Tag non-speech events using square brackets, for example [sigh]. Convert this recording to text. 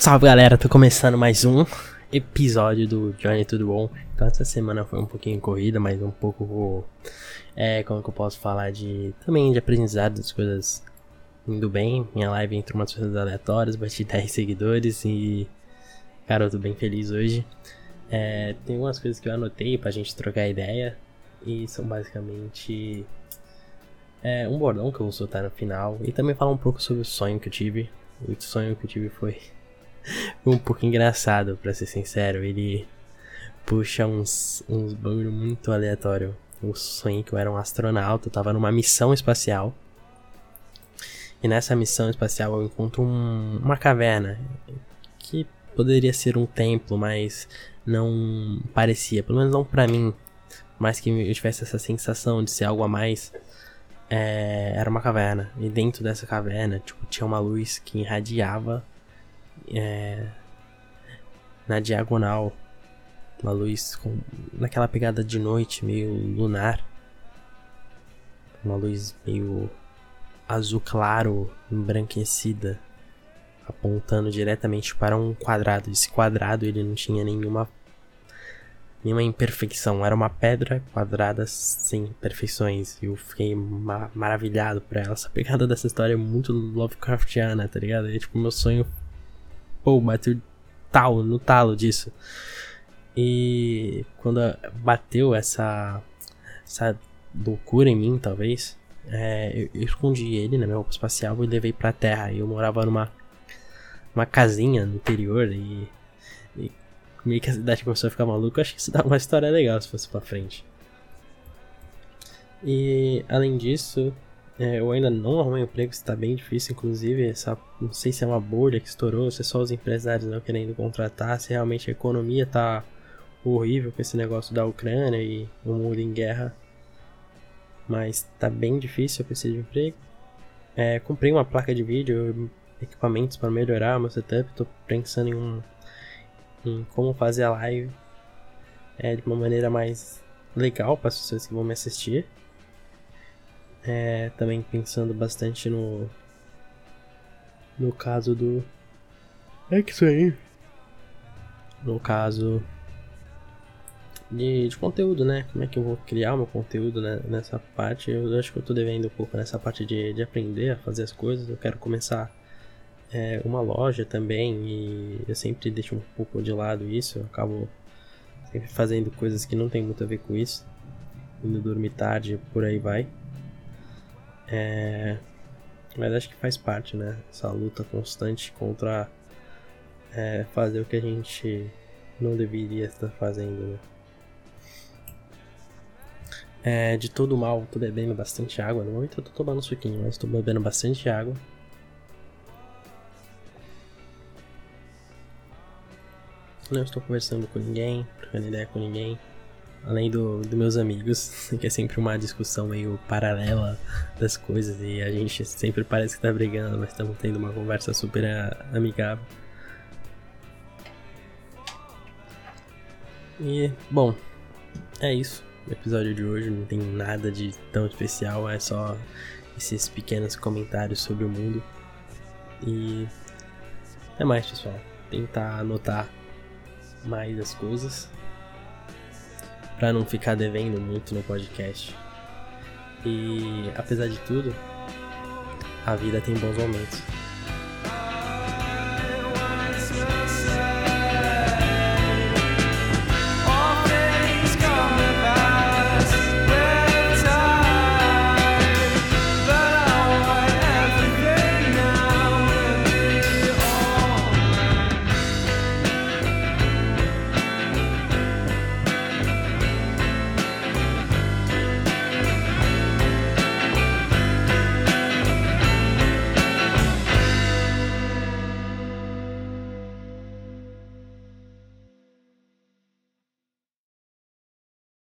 Salve galera, tô começando mais um episódio do Johnny Tudo Bom. Então essa semana foi um pouquinho corrida, mas um pouco. É, como que eu posso falar de. Também de aprendizado das coisas indo bem. Minha live entrou umas coisas aleatórias, bati 10 seguidores e. Cara, eu tô bem feliz hoje. É, tem algumas coisas que eu anotei pra gente trocar ideia. E são basicamente. É, um bordão que eu vou soltar no final. E também falar um pouco sobre o sonho que eu tive. O sonho que eu tive foi um pouco engraçado, para ser sincero. Ele puxa uns, uns bagulho muito aleatório. Eu sonhei que eu era um astronauta, eu tava numa missão espacial. E nessa missão espacial eu encontro um, uma caverna que poderia ser um templo, mas não parecia, pelo menos não para mim. Mas que eu tivesse essa sensação de ser algo a mais. É, era uma caverna. E dentro dessa caverna, tipo, tinha uma luz que irradiava é, na diagonal. Uma luz com, naquela pegada de noite, meio lunar. Uma luz meio azul claro, embranquecida, apontando diretamente para um quadrado. Esse quadrado ele não tinha nenhuma nenhuma imperfeição, era uma pedra quadrada sem imperfeições. Eu fiquei ma maravilhado por ela. Essa pegada dessa história é muito Lovecraftiana, tá ligado? É tipo meu sonho pô, bateu tal, no talo disso. E quando bateu essa, essa loucura em mim, talvez, é, eu, eu, escondi ele na minha roupa espacial e levei pra terra. Eu morava numa uma casinha no interior e, e meio que a cidade começou a ficar maluca. Acho que isso dá uma história legal se fosse pra frente. E além disso, é, eu ainda não arrumei emprego, está bem difícil, inclusive, essa, não sei se é uma bolha que estourou, se é só os empresários não querendo contratar, se realmente a economia tá horrível com esse negócio da Ucrânia e o mundo em guerra. Mas tá bem difícil, eu preciso de emprego. É, comprei uma placa de vídeo, equipamentos para melhorar meu setup, tô pensando em, um, em como fazer a live é, de uma maneira mais legal para as pessoas que vão me assistir. É, também pensando bastante no. No caso do. É que isso aí. No caso. De, de conteúdo, né? Como é que eu vou criar o meu conteúdo né? nessa parte? Eu acho que eu tô devendo um pouco nessa parte de, de aprender a fazer as coisas. Eu quero começar é, uma loja também e eu sempre deixo um pouco de lado isso. Eu acabo sempre fazendo coisas que não tem muito a ver com isso. Indo dormir tarde, por aí vai. É... Mas acho que faz parte, né? Essa luta constante contra é, fazer o que a gente não deveria estar fazendo, né? É, de todo mal, tô bebendo bastante água. No momento eu tô tomando suquinho, mas tô bebendo bastante água. Não estou conversando com ninguém, trocando ideia com ninguém além do, dos meus amigos, [laughs] que é sempre uma discussão meio paralela das coisas e a gente sempre parece que tá brigando, mas estamos tendo uma conversa super amigável. E, bom, é isso. O episódio de hoje não tem nada de tão especial, é só esses pequenos comentários sobre o mundo. E até mais, pessoal. Tentar anotar mais as coisas para não ficar devendo muito no podcast. E apesar de tudo, a vida tem bons momentos.